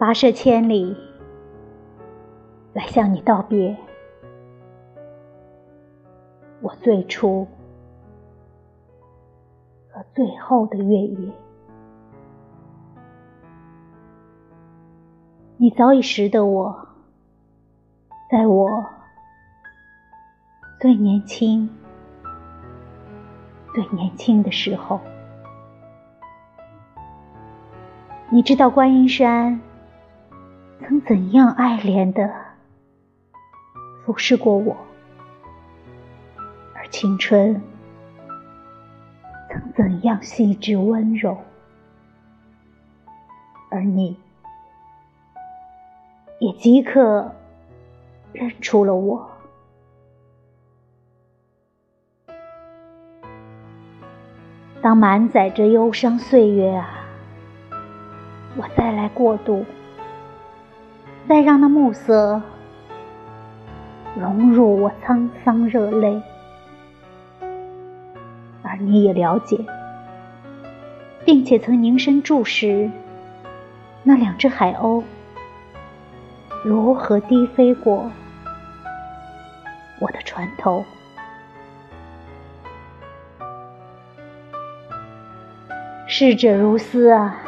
跋涉千里来向你道别。我最初和最后的月夜，你早已识得我，在我最年轻、最年轻的时候。你知道观音山曾怎样爱怜的俯视过我，而青春曾怎样细致温柔，而你也即刻认出了我。当满载着忧伤岁月啊！我再来过渡，再让那暮色融入我沧桑热泪，而你也了解，并且曾凝神注视那两只海鸥如何低飞过我的船头。逝者如斯啊！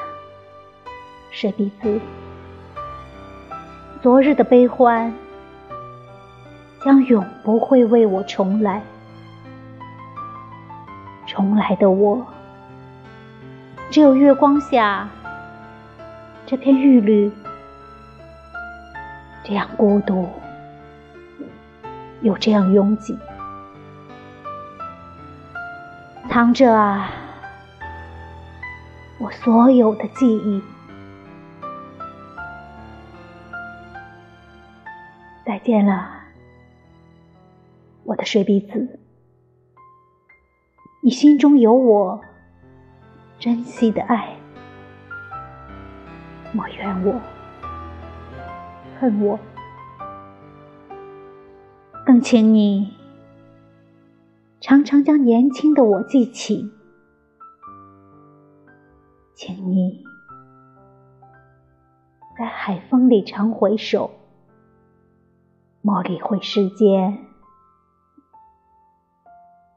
水鼻子，昨日的悲欢将永不会为我重来。重来的我，只有月光下这片玉绿，这样孤独，又这样拥挤，藏着啊，我所有的记忆。见了，我的水鼻子。你心中有我珍惜的爱，莫怨我，恨我，更请你常常将年轻的我记起，请你在海风里常回首。莫理会世间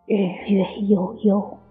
日月悠悠。